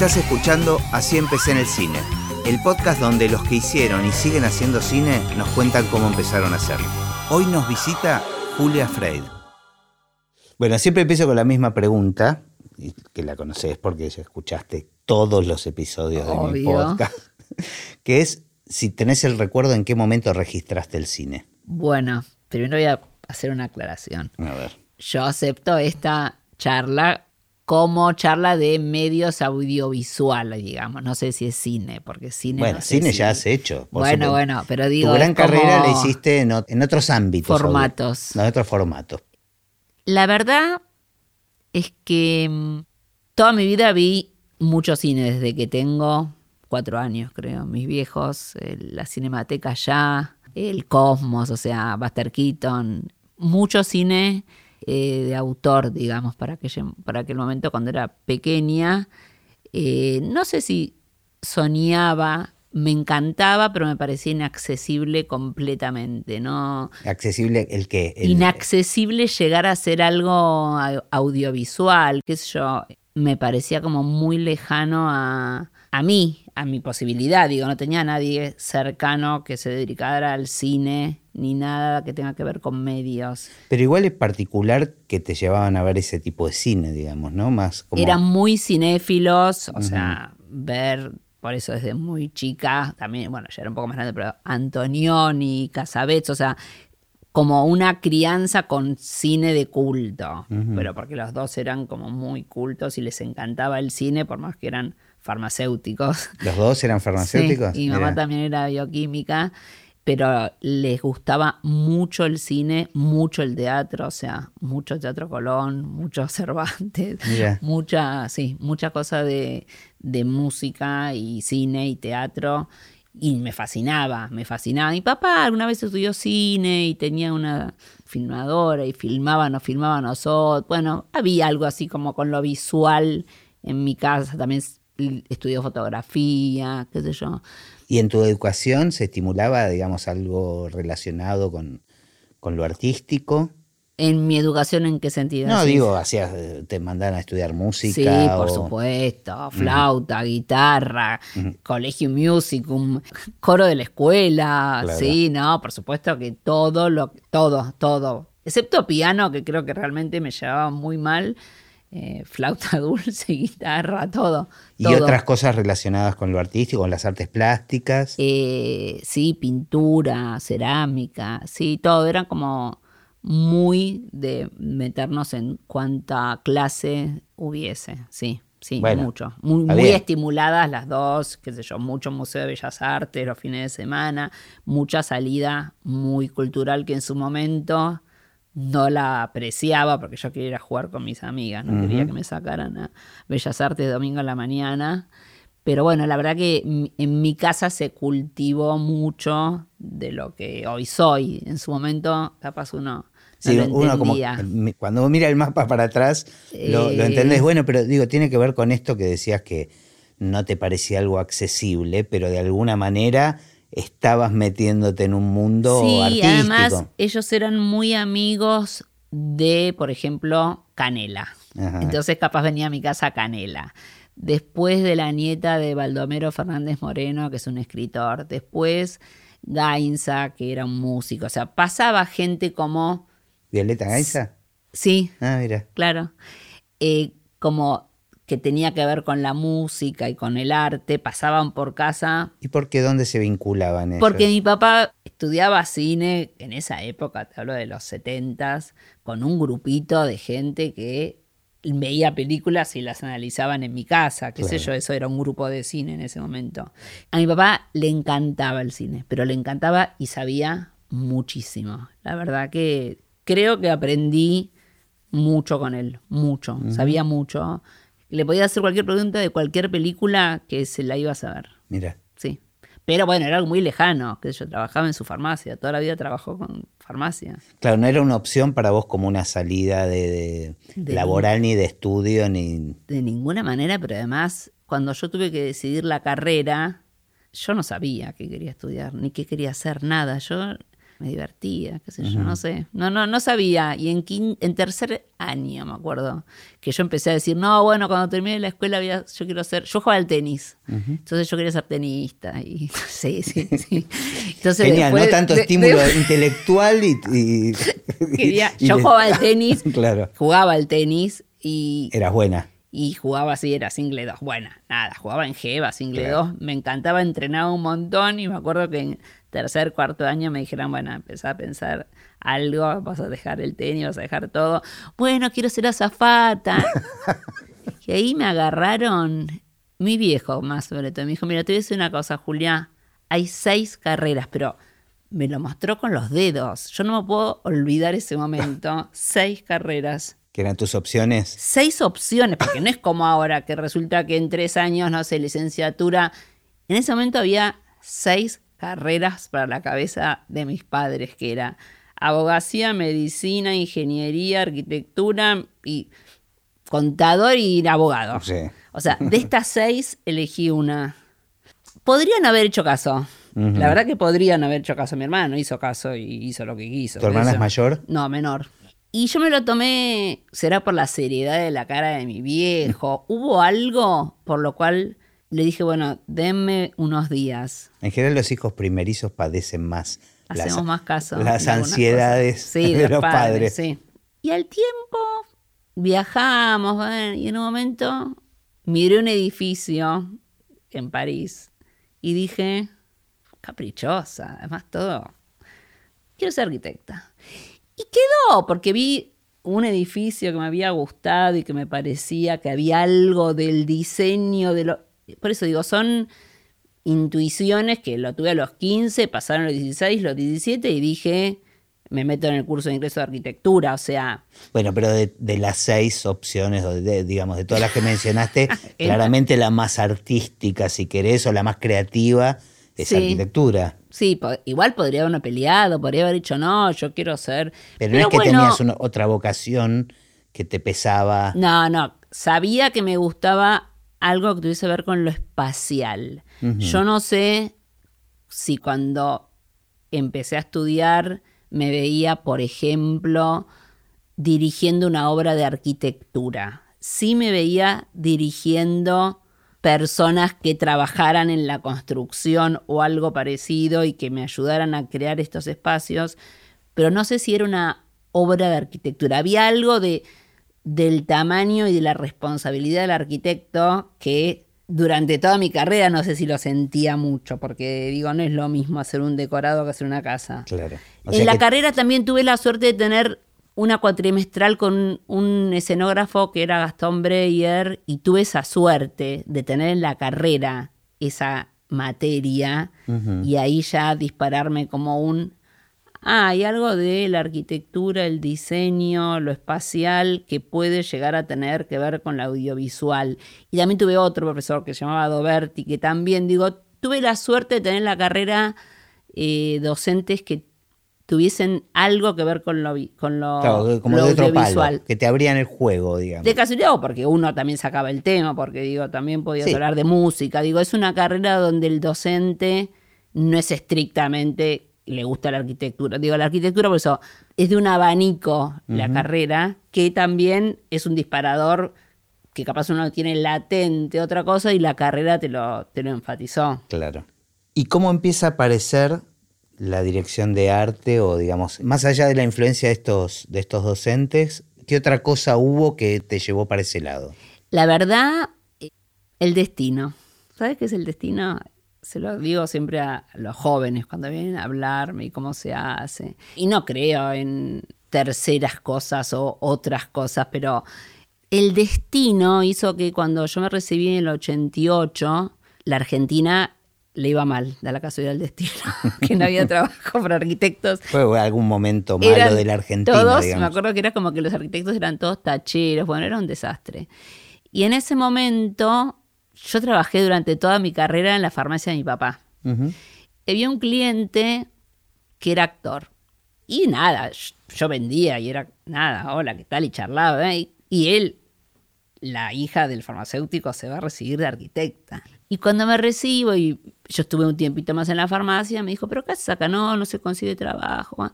Estás escuchando Así empecé en el cine, el podcast donde los que hicieron y siguen haciendo cine nos cuentan cómo empezaron a hacerlo. Hoy nos visita Julia Freud. Bueno, siempre empiezo con la misma pregunta, que la conoces porque ya escuchaste todos los episodios de mi podcast, que es si tenés el recuerdo en qué momento registraste el cine. Bueno, primero voy a hacer una aclaración. A ver. Yo acepto esta charla como charla de medios audiovisuales, digamos. No sé si es cine, porque cine. Bueno, no sé cine si- ya has hecho. Bueno, supuesto. bueno, pero digo. Tu gran carrera la hiciste en, en otros ámbitos. Formatos. En otros formatos. La verdad es que mm, toda mi vida vi mucho cine desde que tengo cuatro años, creo. Mis viejos, la Cinemateca ya, el Cosmos, o sea, Buster Keaton. Mucho cine eh, de autor, digamos, para aquel, para aquel momento cuando era pequeña. Eh, no sé si soñaba, me encantaba, pero me parecía inaccesible completamente, ¿no? Accesible el. El, inaccesible llegar a hacer algo au- audiovisual, qué sé yo, me parecía como muy lejano a, a mí, a mi posibilidad, digo, no tenía nadie cercano que se dedicara al cine ni nada que tenga que ver con medios. Pero igual es particular que te llevaban a ver ese tipo de cine, digamos, ¿no? Más como. Eran muy cinéfilos, o sea, ver, por eso desde muy chica, también, bueno, ya era un poco más grande, pero Antonioni, Casabets, o sea, como una crianza con cine de culto, pero porque los dos eran como muy cultos y les encantaba el cine, por más que eran farmacéuticos. ¿Los dos eran farmacéuticos? Sí, y mi mamá Mirá. también era bioquímica, pero les gustaba mucho el cine, mucho el teatro, o sea, mucho Teatro Colón, mucho Cervantes, Mirá. mucha, sí, mucha cosa de, de música y cine y teatro. Y me fascinaba, me fascinaba. Mi papá alguna vez estudió cine y tenía una filmadora y filmaba, nos filmaba nosotros. Bueno, había algo así como con lo visual en mi casa. También estudió fotografía, qué sé yo. ¿Y en tu educación se estimulaba, digamos, algo relacionado con, con lo artístico? En mi educación, ¿en qué sentido? No, digo, hacías, te mandaban a estudiar música. Sí, por supuesto. Flauta, guitarra, colegio musicum, coro de la escuela. Claro. Sí, no, por supuesto que todo, lo, todo, todo. Excepto piano, que creo que realmente me llevaba muy mal. Eh, flauta dulce, guitarra, todo. Y todo. otras cosas relacionadas con lo artístico, con las artes plásticas. Eh, sí, pintura, cerámica, sí, todo. Eran como muy de meternos en cuánta clase hubiese, sí, sí, Bueno, mucho. Muy, muy estimuladas las dos, qué sé yo, mucho Museo de Bellas Artes los fines de semana, mucha salida muy cultural que en su momento no la apreciaba porque yo quería ir a jugar con mis amigas, no quería que me sacaran a Bellas Artes domingo a la mañana. Pero bueno, la verdad que en mi casa se cultivó mucho de lo que hoy soy. En su momento, capaz uno no Sí, lo uno como cuando mira el mapa para atrás lo, lo Eh. entendés. Bueno, pero digo, tiene que ver con esto que decías que no te parecía algo accesible, pero de alguna manera estabas metiéndote en un mundo sí, artístico. además ellos eran muy amigos de, por ejemplo, Canela. Ajá. Entonces capaz venía a mi casa Canela. Después de la nieta de Baldomero Fernández Moreno, que es un escritor. Después Gainza, que era un músico. O sea, pasaba gente como, ¿Violeta Gaisa? sí, Ah, mira. claro, eh, como que tenía que ver con la música y con el arte, pasaban por casa ¿Y por qué dónde se vinculaban ellos? porque mi papá estudiaba cine en esa época, te hablo de los setentas, con un grupito de gente que veía películas y las analizaban en mi casa, qué sé yo, eso era un grupo de cine en ese momento. A mi papá le encantaba el cine, pero le encantaba y sabía muchísimo. La verdad que creo que aprendí mucho con él, mucho, sabía mucho. Le podía hacer cualquier pregunta de cualquier película que se la iba a saber. Mira. Sí. Pero bueno, era algo muy lejano, que yo trabajaba en su farmacia, toda la vida trabajó con farmacia. Claro, no era una opción para vos como una salida de, de De- laboral ni de estudio ni. De ninguna manera, pero además, cuando yo tuve que decidir la carrera, yo no sabía qué quería estudiar, ni qué quería hacer, nada. Yo me divertía, qué sé yo, no sé. No, no, no sabía. Y en, en tercer año, me acuerdo, que yo empecé a decir, no, bueno, cuando termine la escuela yo quiero ser, yo jugaba al tenis. Entonces yo quería ser tenista. Y, sí, sí, sí. Entonces, Genial, no tanto estímulo intelectual y... yo jugaba al tenis, claro. jugaba al tenis y... Eras buena y jugaba así, era single 2. Bueno, nada, jugaba en Jeva, single 2. Me encantaba, entrenaba un montón y me acuerdo que en tercer, cuarto año me dijeron, bueno, empecé a pensar algo, vas a dejar el tenis, vas a dejar todo. Bueno, quiero ser azafata. y ahí me agarraron, mi viejo más sobre todo, me dijo, mira, te voy a decir una cosa, Julia, hay seis carreras, pero me lo mostró con los dedos. Yo no me puedo olvidar ese momento. seis carreras. ¿Qué eran tus opciones? Seis opciones, porque no es como ahora, que resulta que en tres años, no sé, licenciatura. En ese momento había seis carreras para la cabeza de mis padres, que era abogacía, medicina, ingeniería, arquitectura y contador y abogado. O sea, de estas seis elegí una. Podrían haber hecho caso. La verdad que podrían haber hecho caso. Mi hermano hizo caso y hizo lo que quiso. ¿Tu hermana es mayor? No, menor. Y yo me lo tomé, será por la seriedad de la cara de mi viejo. Hubo algo por lo cual le dije, bueno, denme unos días. En general los hijos primerizos padecen más. Hacemos las, más caso. Las ansiedades de, los padres. Sí. Y al tiempo viajamos y en un momento miré un edificio en París y dije, caprichosa, además todo, quiero ser arquitecta. Y quedó, porque vi un edificio que me había gustado y que me parecía que había algo del diseño de lo... Por eso digo, son intuiciones que lo tuve a los 15, pasaron los 16, los 17 y dije, me meto en el curso de ingreso de arquitectura, o sea... Bueno, pero de, las seis opciones, digamos, de todas las que mencionaste, claramente la más artística, si querés, o la más creativa es arquitectura. Sí, igual podría haberme peleado, podría haber dicho, no, yo quiero ser... Pero, no es que tenías otra vocación que te pesaba. No, no, sabía que me gustaba algo que tuviese que ver con lo espacial. Yo no sé si cuando empecé a estudiar me veía, por ejemplo, dirigiendo una obra de arquitectura. Sí me veía dirigiendo personas que trabajaran en la construcción o algo parecido y que me ayudaran a crear estos espacios, pero no sé si era una obra de arquitectura. Había algo de, del tamaño y de la responsabilidad del arquitecto que durante toda mi carrera no sé si lo sentía mucho, porque digo, no es lo mismo hacer un decorado que hacer una casa. Claro. en la carrera también tuve la suerte de tener una cuatrimestral con un escenógrafo que era Gastón Breyer y tuve esa suerte de tener en la carrera esa materia y ahí ya dispararme como un ah, hay algo de la arquitectura, el diseño, lo espacial que puede llegar a tener que ver con la audiovisual. Y también tuve otro profesor que se llamaba Doberti, que también, digo, tuve la suerte de tener en la carrera eh, docentes que tuviesen algo que ver con lo, con lo, como audiovisual. que te abrían el juego, digamos. De casualidad o porque uno también sacaba el tema, porque digo, también podías hablar de música. Digo, es una carrera donde el docente no es estrictamente le gusta la arquitectura. Digo, la arquitectura, por eso, es de un abanico la carrera, que también es un disparador que capaz uno tiene latente otra cosa y la carrera te lo, te lo enfatizó. Claro. ¿Y cómo empieza a aparecer la dirección de arte o, digamos, más allá de la influencia de estos, de estos docentes, qué otra cosa hubo que te llevó para ese lado? La verdad, el destino. ¿Sabes qué es el destino? Se lo digo siempre a los jóvenes cuando vienen a hablarme y cómo se hace. Y no creo en terceras cosas o otras cosas, pero el destino hizo que cuando yo me recibí en el 88, la Argentina le iba mal, de la casualidad del destino, que no había trabajo para arquitectos. Fue algún momento malo de la Argentina. Todos, me acuerdo que era como que los arquitectos eran todos tacheros, bueno, era un desastre. Y en ese momento yo trabajé durante toda mi carrera en la farmacia de mi papá. Había un cliente que era actor. Y nada, yo vendía y era nada, hola, ¿qué tal? Y charlaba. ¿eh? Y él la hija del farmacéutico se va a recibir de arquitecta. Y cuando me recibo y yo estuve un tiempito más en la farmacia, me dijo, pero ¿qué acá? No, no se consigue trabajo.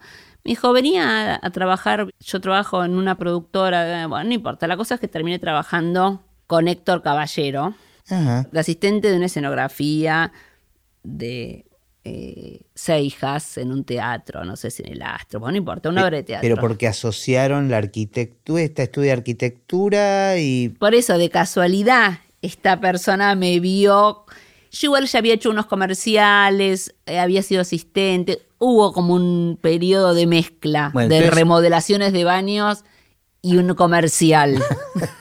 Me dijo, venía a, trabajar, yo trabajo en una productora, bueno, no importa, la cosa es que terminé trabajando con Héctor Caballero, de asistente de una escenografía de eh, Seijas en un teatro, no sé si en el Astro, bueno, no importa, una obra de teatro. Pero porque asociaron la arquitectura, esta estudia arquitectura y... Por eso, de casualidad, esta persona me vio... Yo igual ya había hecho unos comerciales, eh, había sido asistente, hubo como un periodo de mezcla de remodelaciones de baños y un comercial.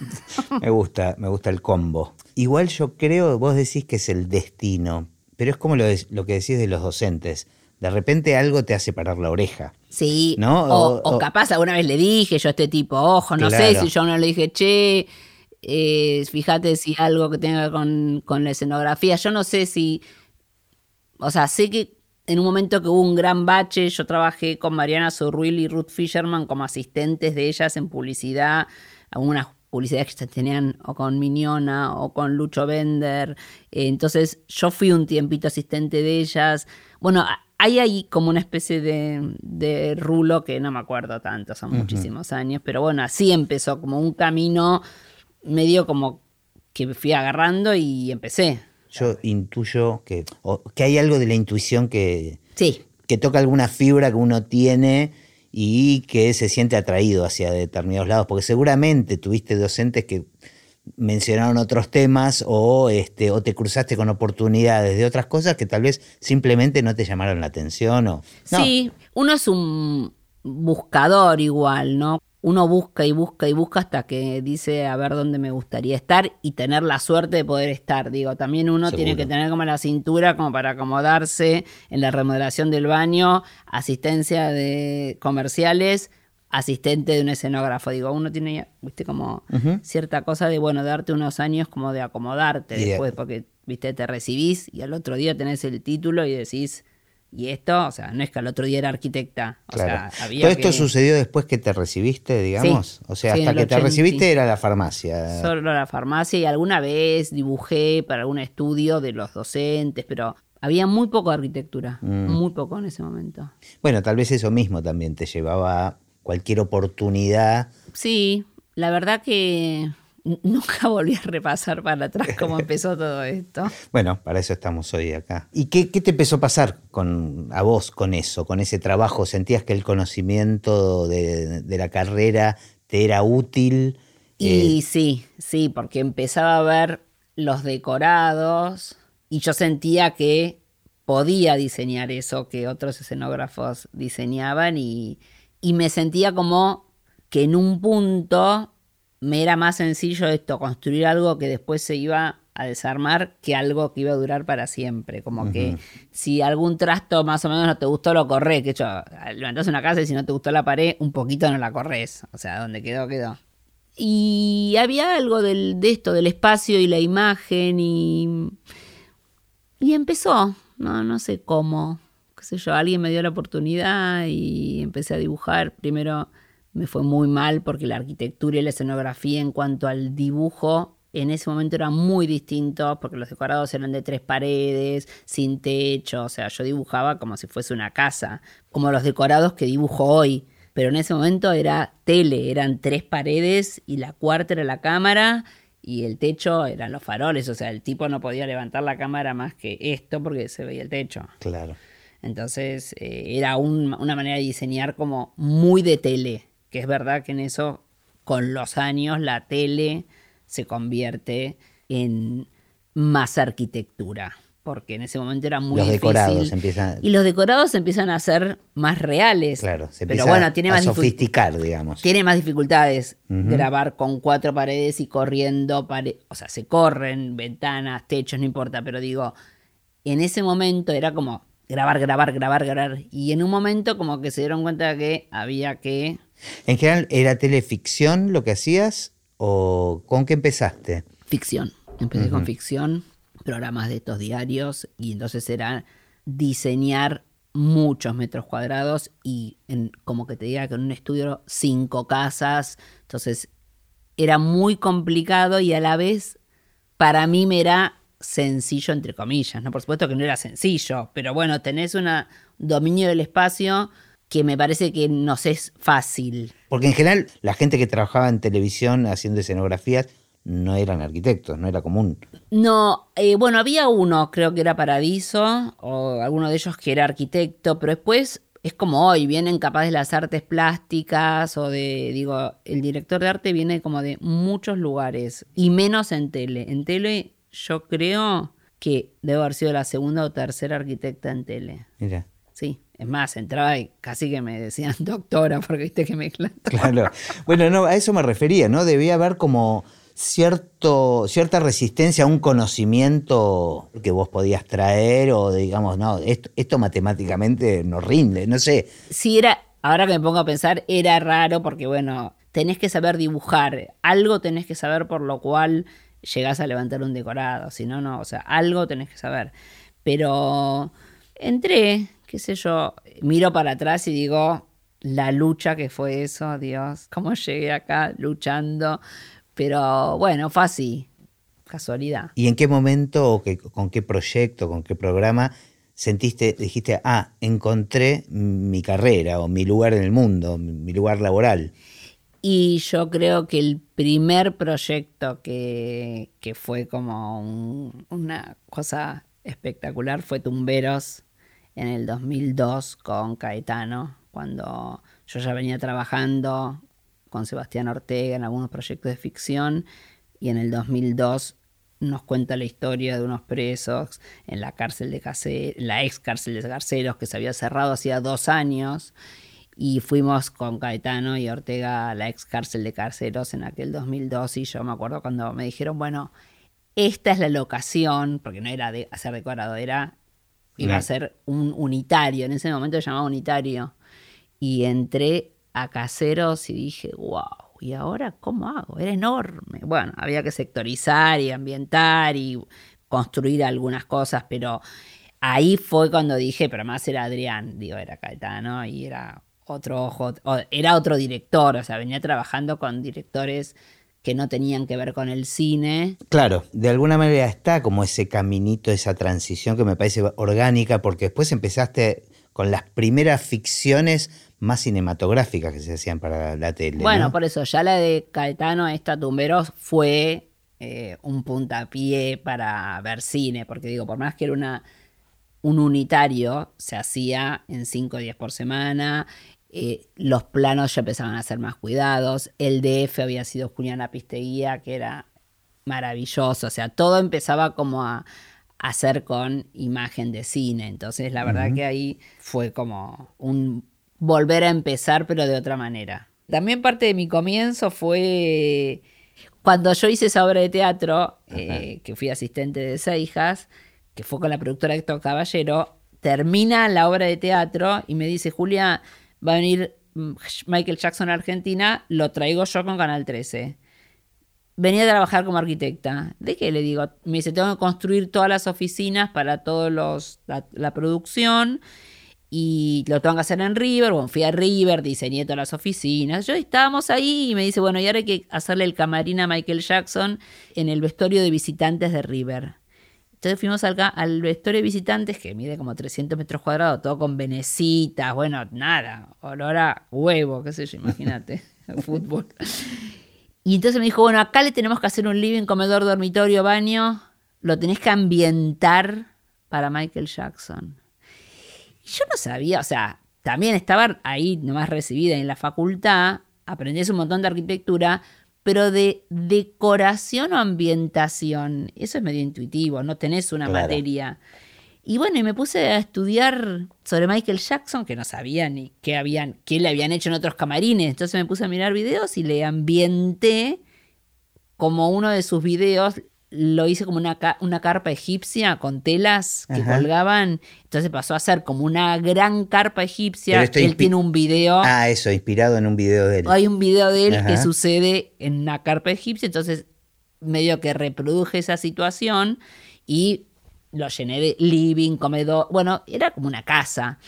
me gusta, me gusta el combo. Igual yo creo, vos decís que es el destino, pero es como lo, lo que decís de los docentes. De repente algo te hace parar la oreja. Sí, ¿no? O, capaz alguna vez le dije yo a este tipo, ojo, no sé si yo no le dije, che, eh, fíjate si algo que tenga con, con la escenografía. Yo no sé si, o sea, sé que en un momento que hubo un gran bache, yo trabajé con Mariana Zurruil y Ruth Fisherman como asistentes de ellas en publicidad, algunas publicidades que se tenían o con Miñona o con Lucho Bender. Eh, entonces yo fui un tiempito asistente de ellas. Bueno, hay ahí como una especie de, rulo que no me acuerdo tanto, son muchísimos años, pero bueno, así empezó como un camino medio como que fui agarrando y empecé. Yo intuyo que, que hay algo de la intuición que, sí. que toca alguna fibra que uno tiene y que se siente atraído hacia determinados lados, porque seguramente tuviste docentes que mencionaron otros temas o, este, o te cruzaste con oportunidades de otras cosas que tal vez simplemente no te llamaron la atención. O, Sí, uno es un buscador igual, ¿no? Uno busca y busca y busca hasta que dice a ver dónde me gustaría estar y tener la suerte de poder estar. Digo, también uno tiene que tener como la cintura como para acomodarse en la remodelación del baño, asistencia de comerciales, asistente de un escenógrafo. Digo, uno tiene, viste, como cierta cosa de, bueno, darte unos años como de acomodarte después, porque, viste, te recibís y al otro día tenés el título y decís y esto, o sea, no es que al otro día era arquitecta. O sea, había Todo esto sucedió después que te recibiste, digamos. o sea, hasta que te recibiste era la farmacia. Solo la farmacia y alguna vez dibujé para algún estudio de los docentes, pero había muy poco arquitectura, mm. muy poco en ese momento. Bueno, tal vez eso mismo también te llevaba a cualquier oportunidad. Sí, la verdad que nunca volví a repasar para atrás cómo empezó todo esto. Bueno, para eso estamos hoy acá. ¿Y qué, te empezó a pasar con, a vos con eso, con ese trabajo? ¿Sentías que el conocimiento de, la carrera te era útil? Y eh, sí, sí, porque empezaba a ver los decorados y yo sentía que podía diseñar eso que otros escenógrafos diseñaban y, y me sentía como que en un punto me era más sencillo esto, construir algo que después se iba a desarmar que algo que iba a durar para siempre. Como que si algún trasto más o menos no te gustó, lo corres. Que hecho, levantás una casa y si no te gustó la pared, un poquito no la corres. O sea, donde quedó, quedó. Y había algo del, de esto, del espacio y la imagen y... Y empezó, no, no sé cómo, qué sé yo, alguien me dio la oportunidad y empecé a dibujar. Primero me fue muy mal porque la arquitectura y la escenografía en cuanto al dibujo en ese momento era muy distinto porque los decorados eran de tres paredes, sin techo, o sea, yo dibujaba como si fuese una casa, como los decorados que dibujo hoy, pero en ese momento era tele, eran tres paredes y la cuarta era la cámara y el techo eran los faroles, o sea, el tipo no podía levantar la cámara más que esto porque se veía el techo. Claro. Entonces eh, era una manera de diseñar como muy de tele que es verdad que en eso, con los años, la tele se convierte en más arquitectura. Porque en ese momento era muy los decorados empiezan y los decorados empiezan a ser más reales. Claro, se pero bueno, tiene a más sofisticar, digamos. Tiene más dificultades grabar con cuatro paredes y corriendo, o sea, se corren ventanas, techos, no importa, pero digo, en ese momento era como grabar, grabar, grabar, grabar. Y en un momento como que se dieron cuenta que había que en general, ¿era teleficción lo que hacías o con qué empezaste? Ficción. Empecé con ficción, programas de estos diarios y entonces era diseñar muchos metros cuadrados y en, como que te diga que en un estudio cinco casas, entonces era muy complicado y a la vez para mí me era sencillo, entre comillas, ¿no? Por supuesto que no era sencillo, pero bueno, tenés un dominio del espacio que me parece que nos es fácil. Porque en general la gente que trabajaba en televisión haciendo escenografías no eran arquitectos, no era común. No, eh, bueno, había uno, creo que era Paradiso, o alguno de ellos que era arquitecto, pero después es como hoy, vienen capaz de las artes plásticas o de, digo, el director de arte viene como de muchos lugares y menos en tele. En tele yo creo que debo haber sido la segunda o tercera arquitecta en tele. Mira. Sí, es más, entraba y casi que me decían doctora, porque viste que me Claro. Bueno, no, a eso me refería, ¿no? Debía haber como cierto, cierta resistencia a un conocimiento que vos podías traer o digamos, no, esto, esto matemáticamente no rinde, no sé. Sí, era, ahora que me pongo a pensar, era raro porque, bueno, tenés que saber dibujar, algo tenés que saber por lo cual llegás a levantar un decorado, si no, no, o sea, algo tenés que saber. Pero entré, qué sé yo, miro para atrás y digo, la lucha que fue eso, Dios, cómo llegué acá luchando. Pero bueno, fue así, casualidad. ¿Y en qué momento o con qué proyecto, con qué programa sentiste, dijiste, ah, encontré mi carrera o mi lugar en el mundo, mi lugar laboral? Y yo creo que el primer proyecto que, que fue como una cosa espectacular fue Tumberos en el 2002 con Caetano, cuando yo ya venía trabajando con Sebastián Ortega en algunos proyectos de ficción y en el 2002 nos cuenta la historia de unos presos en la cárcel de Caseros, la ex cárcel de Garceros que se había cerrado hacía dos años y fuimos con Caetano y Ortega a la ex cárcel de Carceros en aquel 2002 y yo me acuerdo cuando me dijeron, bueno, esta es la locación, porque no era de hacer decorado, era iba a ser un unitario, en ese momento se llamaba unitario. Y entré a Caseros y dije, wow, ¿y ahora cómo hago? Era enorme. Bueno, había que sectorizar y ambientar y construir algunas cosas, pero ahí fue cuando dije, pero más era Adrián, digo, era Caetano y era otro ojo, era otro director, o sea, venía trabajando con directores que no tenían que ver con el cine. Claro, de alguna manera está como ese caminito, esa transición que me parece orgánica, porque después empezaste con las primeras ficciones más cinematográficas que se hacían para la tele. Bueno, por eso, ya la de Caetano, esta Tumberos, fue eh, un puntapié para ver cine, porque digo, por más que era una, un unitario, se hacía en 5 días por semana, eh, los planos ya empezaban a ser más cuidados, el DF había sido Juliana Pisteguía, que era maravilloso, o sea, todo empezaba como a, hacer con imagen de cine, entonces la verdad que ahí fue como un volver a empezar, pero de otra manera. También parte de mi comienzo fue cuando yo hice esa obra de teatro, eh, que fui asistente de Seijas, que fue con la productora Héctor Caballero, termina la obra de teatro y me dice, Julia, va a venir mm, Michael Jackson a Argentina, lo traigo yo con Canal 13. Venía a trabajar como arquitecta. ¿De qué le digo? Me dice, tengo que construir todas las oficinas para todos los la, producción y lo tengo que hacer en River. Bueno, fui a River, diseñé todas las oficinas. Yo estábamos ahí y me dice, bueno, y ahora hay que hacerle el camarín a Michael Jackson en el vestuario de visitantes de River. Entonces fuimos acá al vestuario de visitantes, que mide como 300 metros cuadrados, todo con venecitas, bueno, nada, olor a huevo, qué sé yo, imagínate, fútbol. Y entonces me dijo, bueno, acá le tenemos que hacer un living, comedor, dormitorio, baño, lo tenés que ambientar para Michael Jackson. Y yo no sabía, o sea, también estaba ahí nomás recibida en la facultad, aprendí un montón de arquitectura, pero de decoración o ambientación, eso es medio intuitivo, no tenés una materia. Y bueno, y me puse a estudiar sobre Michael Jackson, que no sabía ni qué, habían, qué le habían hecho en otros camarines. Entonces me puse a mirar videos y le ambienté como uno de sus videos lo hice como una, una carpa egipcia con telas que colgaban. Entonces pasó a ser como una gran carpa egipcia. Él tiene un video. Ah, eso, inspirado en un video de él. Hay un video de él que sucede en una carpa egipcia. Entonces, medio que reproduje esa situación y lo llené de living, comedor. Bueno, era como una casa.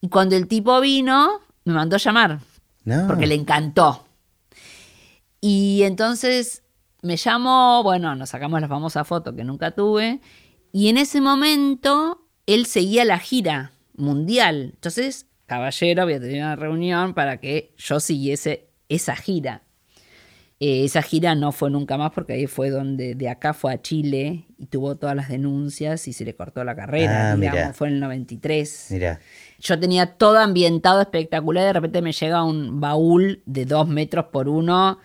Y cuando el tipo vino, me mandó a llamar. Porque le encantó. Y entonces me llamó, bueno, nos sacamos la famosa foto que nunca tuve, y en ese momento él seguía la gira mundial. Entonces, caballero, había tenido una reunión para que yo siguiese esa gira. Eh, esa gira no fue nunca más porque ahí fue donde de acá fue a Chile y tuvo todas las denuncias y se le cortó la carrera, ah, fue en el 93. Mira. Yo tenía todo ambientado espectacular, de repente me llega un baúl de dos metros por uno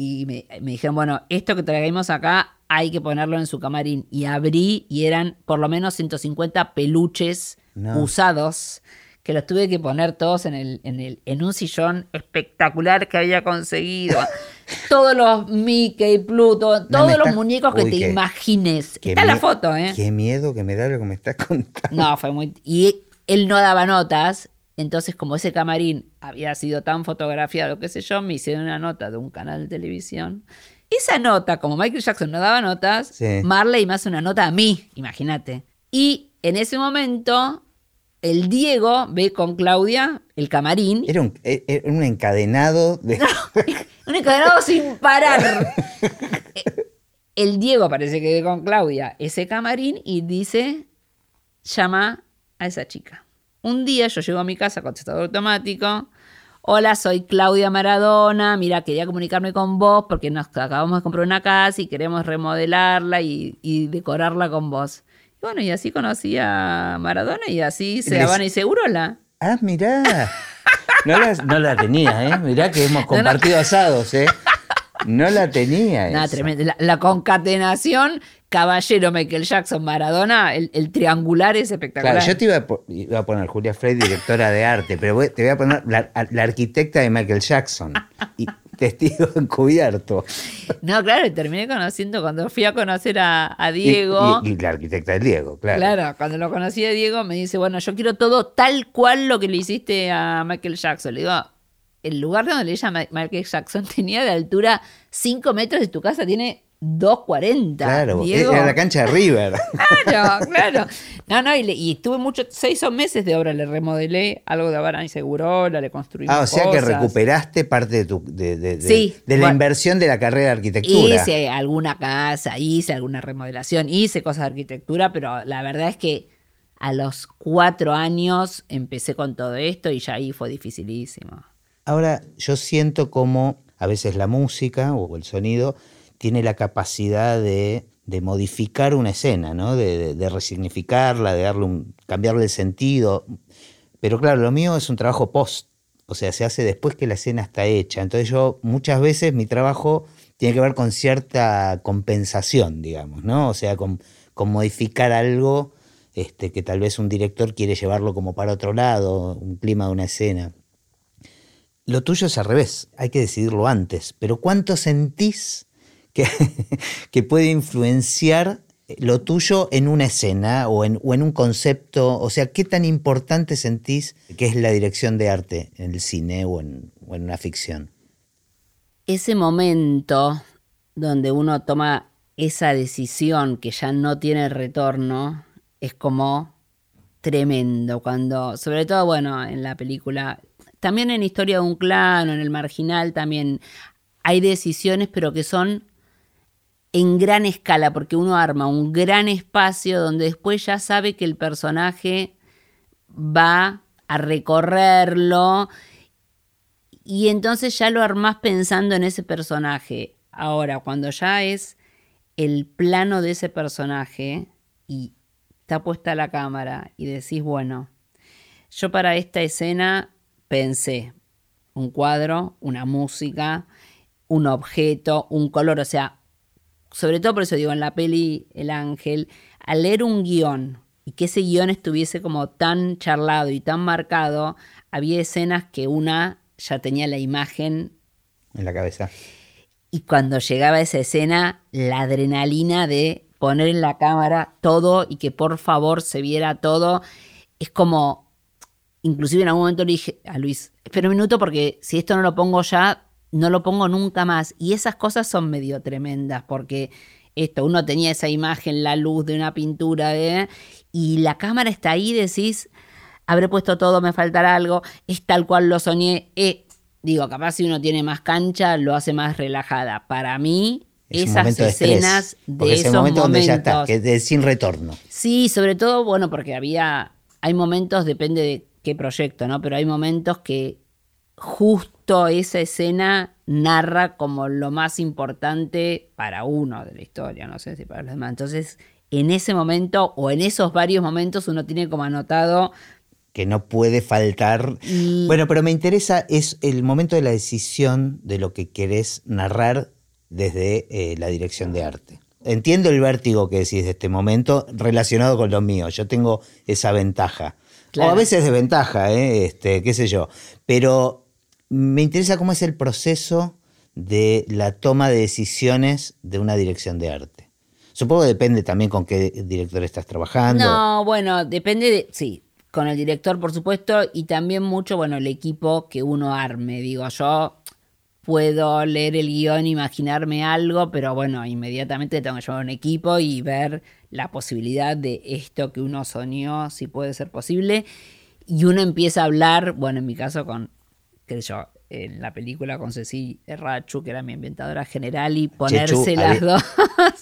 y me, dijeron, bueno, esto que traigamos acá hay que ponerlo en su camarín. Y abrí y eran por lo menos 150 peluches usados que los tuve que poner todos en, el, en, el, en un sillón espectacular que había conseguido. todos los Mickey, Pluto, todos los muñecos que te imagines. Está la foto, ¿eh? Qué miedo que me da lo que me estás contando. No, fue muy... Y él no daba notas, entonces como ese camarín había sido tan fotografiado, qué sé yo, me hicieron una nota de un canal de televisión. Esa nota, como Michael Jackson no daba notas, Marley me hace una nota a mí, imagínate. Y en ese momento el Diego ve con Claudia el camarín. Era un, e, e, encadenado de... un encadenado sin parar. El Diego parece que ve con Claudia ese camarín y dice, llama a esa chica. Un día yo llego a mi casa, contestador automático. Hola, soy Claudia Maradona. Mira, quería comunicarme con vos porque nos acabamos de comprar una casa y queremos remodelarla y, y decorarla con vos. Bueno, y así conocí a Maradona y así se van y Segurola. Ah, mirá. No la, no la tenía, ¿eh? Mirá que hemos compartido asados, ¿eh? No la tenía. Nada, tremendo. La, concatenación Caballero, Michael Jackson, Maradona, el, triangular es espectacular. Claro, yo te iba a, poner Julia Frey, directora de arte, pero te voy a poner la, la arquitecta de Michael Jackson. Y testigo encubierto. No, claro, y terminé conociendo cuando fui a conocer a, Diego. Y, la arquitecta de Diego, claro. Claro, cuando lo conocí a Diego me dice, bueno, yo quiero todo tal cual lo que le hiciste a Michael Jackson. Le digo, el lugar donde le llama Michael Jackson tenía de altura 5 metros de tu casa, tiene 2.40. Claro, era la cancha de River. Claro, claro. No, no, y, estuve muchos, seis o meses de obra, le remodelé algo de Abarán y Segurola, le construí. Ah, o sea que recuperaste parte de tu de, de, la inversión de la carrera de arquitectura. Hice alguna casa, hice alguna remodelación, hice cosas de arquitectura, pero la verdad es que a los cuatro años empecé con todo esto y ya ahí fue dificilísimo. Ahora, yo siento como a veces la música o el sonido tiene la capacidad de, modificar una escena, ¿no? de, resignificarla, de darle cambiarle el sentido. Pero claro, lo mío es un trabajo post, o sea, se hace después que la escena está hecha. Entonces yo muchas veces mi trabajo tiene que ver con cierta compensación, digamos, ¿no? O sea, con, modificar algo este, que tal vez un director quiere llevarlo como para otro lado, un clima de una escena. Lo tuyo es al revés, hay que decidirlo antes, pero ¿cuánto sentís que, puede influenciar lo tuyo en una escena o en, un concepto? O sea, ¿qué tan importante sentís que es la dirección de arte en el cine o en, o en una ficción? Ese momento donde uno toma esa decisión que ya no tiene retorno es como tremendo cuando, sobre todo, bueno, en la película, también en Historia de un clan o en El Marginal también hay decisiones, pero que son en gran escala, porque uno arma un gran espacio donde después ya sabe que el personaje va a recorrerlo y entonces ya lo armás pensando en ese personaje. Ahora, cuando ya es el plano de ese personaje y está puesta la cámara y decís, bueno, yo para esta escena pensé un cuadro, una música, un objeto, un color, o sea, sobre todo por eso digo, en la peli El Ángel, al leer un guion y que ese guion estuviese como tan charlado y tan marcado, había escenas que una ya tenía la imagen en la cabeza. Y cuando llegaba esa escena, la adrenalina de poner en la cámara todo y que por favor se viera todo, es como, inclusive en algún momento le dije a Luis, espera un minuto porque si esto no lo pongo ya, no lo pongo nunca más. Y esas cosas son medio tremendas, porque esto, uno tenía esa imagen, la luz de una pintura, ¿eh? y la cámara está ahí, decís, habré puesto todo, me faltará algo, es tal cual lo soñé. Eh, digo, capaz si uno tiene más cancha, lo hace más relajada. Para mí, Es esas de estrés, escenas de esos momento momentos. donde ya está, que de- sin retorno. Sí, sobre todo, bueno, porque había, hay momentos, depende de qué proyecto, ¿no? Pero hay momentos que justo esa escena narra como lo más importante para uno de la historia, no sé si para los demás. Entonces, en ese momento o en esos varios momentos uno tiene como anotado que no puede faltar. y Bueno, pero me interesa, es el momento de la decisión de lo que querés narrar desde eh, la dirección de arte. Entiendo el vértigo que decís de este momento relacionado con lo mío. Yo tengo esa ventaja. Claro. O a veces desventaja, ¿eh? este, qué sé yo. Pero me interesa cómo es el proceso de la toma de decisiones de una dirección de arte. Supongo que depende también con qué director estás trabajando. No, bueno, depende de, sí, con el director por supuesto y también mucho, bueno, el equipo que uno arme. Digo, yo puedo leer el guion, imaginarme algo, pero bueno, inmediatamente tengo que llevar un equipo y ver la posibilidad de esto que uno soñó, si puede ser posible. Y uno empieza a hablar, bueno, en mi caso con, qué sé yo, en la película con Ceci Errachu, que era mi ambientadora general, y ponerse Chechu, las dos.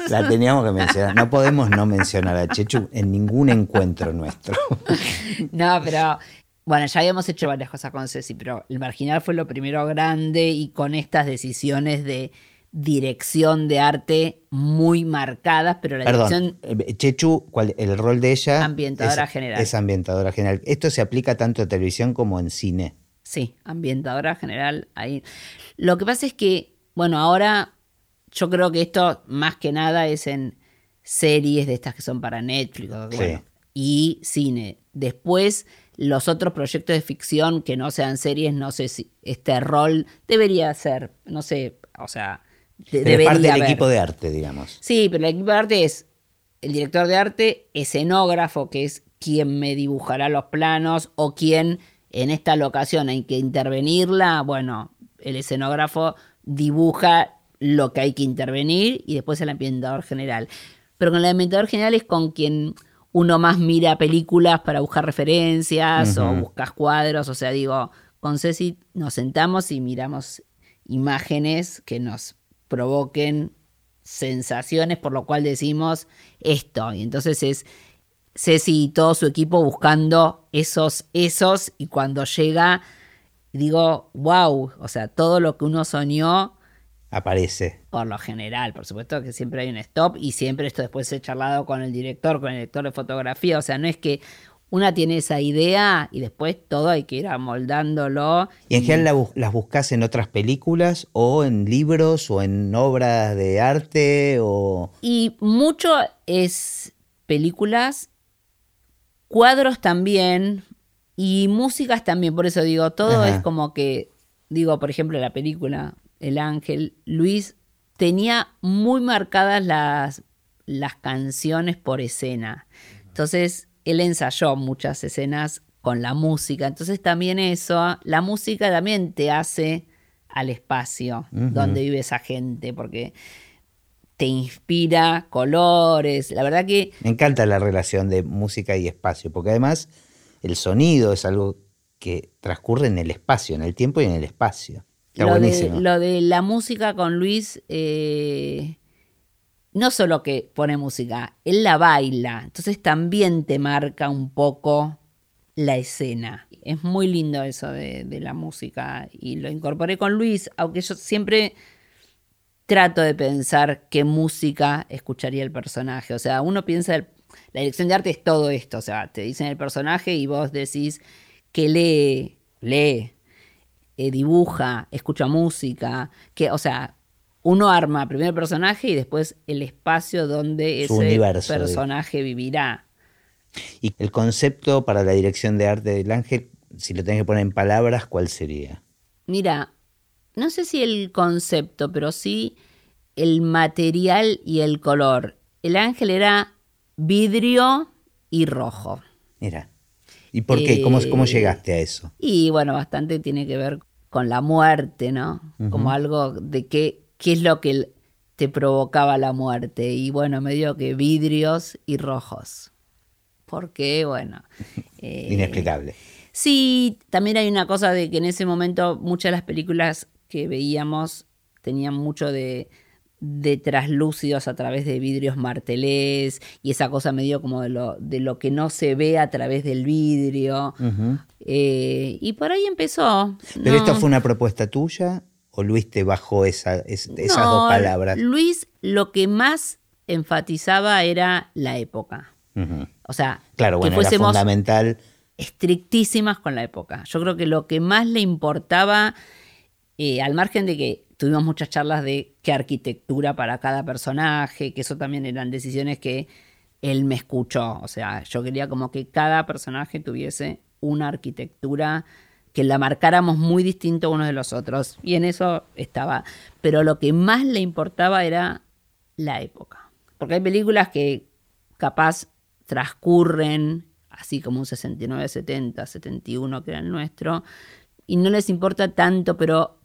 La teníamos que mencionar. No podemos no mencionar a Chechu en ningún encuentro nuestro. No, pero bueno, ya habíamos hecho varias cosas con Ceci, pero el marginal fue lo primero grande y con estas decisiones de dirección de arte muy marcadas, pero la Perdón, dirección eh, Chechu, ¿cuál- el rol de ella? Ambientadora es, general. Es ambientadora general. Esto se aplica tanto en televisión como en cine. Sí, ambientadora general ahí. Lo que pasa es que, bueno, ahora yo creo que esto más que nada es en series de estas que son para Netflix o- Sí. bueno, y cine. Después, los otros proyectos de ficción que no sean series, no sé si este rol debería ser, no sé, o sea, de- Pero debería parte del haber. equipo de arte, digamos. Sí, pero el equipo de arte es el director de arte, escenógrafo, que es quien me dibujará los planos, o quien en esta locación hay que intervenirla, bueno, el escenógrafo dibuja lo que hay que intervenir y después el ambientador general. Pero con el ambientador general es con quien uno más mira películas para buscar referencias o buscas cuadros, o sea, digo, con Ceci nos sentamos y miramos imágenes que nos provoquen sensaciones, por lo cual decimos esto. Y entonces es Ceci y todo su equipo buscando esos, esos, y cuando llega, digo, wow, o sea, todo lo que uno soñó, Aparece. por lo general, por supuesto que siempre hay un stop y siempre esto después he charlado con el director, con el director de fotografía, o sea, no es que una tiene esa idea y después todo hay que ir amoldándolo. ¿Y en general la las buscas en otras películas o en libros o en obras de arte o... Y mucho es películas, cuadros también y músicas también. Por eso digo, todo Ajá. es como que, digo, por ejemplo, la película El Ángel, Luis tenía muy marcadas las, las canciones por escena. Entonces, él ensayó muchas escenas con la música. Entonces, también eso, la música también te hace al espacio donde vive esa gente, porque te inspira colores. La verdad que Me encanta la relación de música y espacio, porque además el sonido es algo que transcurre en el espacio, en el tiempo y en el espacio. Está lo de, buenísimo. lo de la música con Luis, eh, no solo que pone música, él la baila, entonces también te marca un poco la escena. Es muy lindo eso de, de la música y lo incorporé con Luis, aunque yo siempre trato de pensar qué música escucharía el personaje. O sea, uno piensa, el- la dirección de arte es todo esto, o sea, te dicen el personaje y vos decís que lee, lee, eh, dibuja, escucha música, que, o sea, uno arma primero el personaje y después el espacio donde ese universo, personaje vivirá. Y el concepto para la dirección de arte del ángel, si lo tenés que poner en palabras, ¿cuál sería? Mira, no sé si el concepto, pero sí el material y el color. El ángel era vidrio y rojo. Mira. ¿Y por qué? ¿Cómo, Eh, ¿Cómo llegaste a eso? Y bueno, bastante tiene que ver con la muerte, ¿no? Como algo de qué, qué es lo que te provocaba la muerte. Y bueno, medio que vidrios y rojos. Porque, bueno. eh, Inexplicable. Sí, también hay una cosa de que en ese momento muchas de las películas que veíamos tenían mucho de, de traslúcidos a través de vidrios martelés y esa cosa medio como de lo, de lo que no se ve a través del vidrio. Eh, y por ahí empezó. ¿Pero esto fue una propuesta tuya o Luis te bajó esa, esas dos palabras? Luis lo que más enfatizaba era la época. O sea, claro, que fuésemos fundamental. estrictísimas con la época. Yo creo que lo que más le importaba, eh, al margen de que tuvimos muchas charlas de qué arquitectura para cada personaje, que eso también eran decisiones que él me escuchó. O sea, yo quería como que cada personaje tuviese una arquitectura que la marcáramos muy distinto unos de los otros. Y en eso estaba. Pero lo que más le importaba era la época. Porque hay películas que capaz transcurren así como un 69, 70, 71 que era el nuestro, y no les importa tanto, pero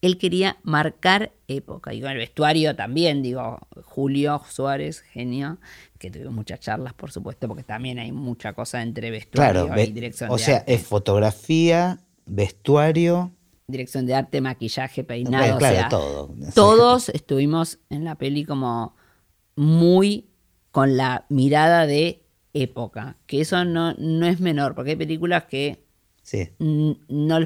él quería marcar época. Y con el vestuario también, digo, Julio Suárez, genio, que tuvimos muchas charlas, por supuesto, porque también hay mucha cosa entre vestuario y dirección o sea, es fotografía, vestuario. Dirección de arte, maquillaje, peinado. Claro, todo. Todos estuvimos en la peli como muy con la mirada de época, que eso no, no es menor, porque hay películas que no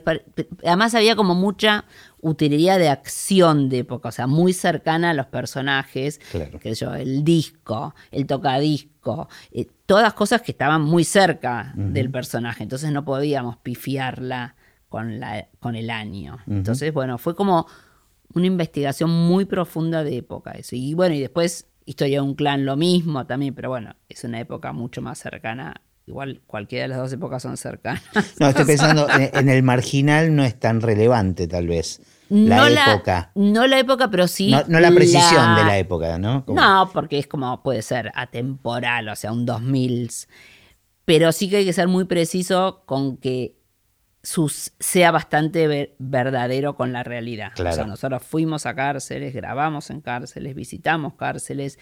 Además había como mucha utilería de acción de época, o sea, muy cercana a los personajes, que yo, el disco, el tocadisco, eh, todas cosas que estaban muy cerca del personaje, entonces no podíamos pifiarla con, la, con el año. Entonces, bueno, fue como una investigación muy profunda de época eso. Y bueno, y después Historia de un clan lo mismo también, pero bueno, es una época mucho más cercana Igual cualquiera de las dos épocas son cercanas. No, estoy pensando, en el marginal no es tan relevante tal vez. La no época. no la época, pero sí. No, la precisión de la época, ¿no? No, porque es como puede ser atemporal, o sea, un 2000. Pero sí que hay que ser muy preciso con que sus, sea bastante verdadero con la realidad. Claro. O sea, nosotros fuimos a cárceles, grabamos en cárceles, visitamos cárceles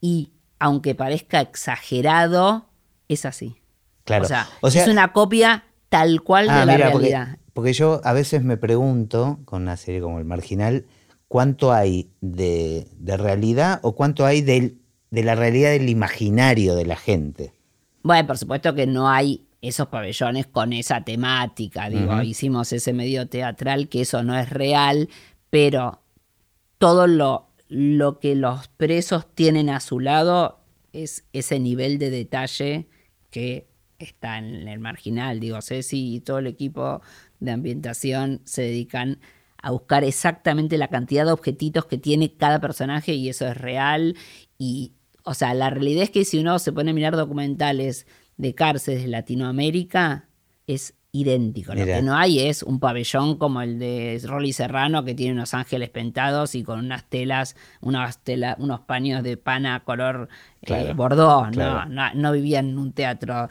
y aunque parezca exagerado, es así. Claro. O sea, es una copia tal cual de ah, la realidad. Porque, yo a veces me pregunto, con una serie como El Marginal, cuánto hay de, realidad o cuánto hay de, de la realidad del imaginario de la gente. Bueno, por supuesto que no hay esos pabellones con esa temática. Digo, hicimos ese medio teatral que eso no es real, pero todo lo, lo que los presos tienen a su lado es ese nivel de detalle que está en el marginal. Digo, Ceci y todo el equipo de ambientación se dedican a buscar exactamente la cantidad de objetitos que tiene cada personaje y eso es real. Y, o sea, la realidad es que si uno se pone a mirar documentales de cárceles de Latinoamérica, es idéntico. Lo que no hay es un pabellón como el de Rolly Serrano que tiene unos ángeles pentados y con unas telas, unas unos paños de pana color eh, bordó. No, no, vivían en un teatro.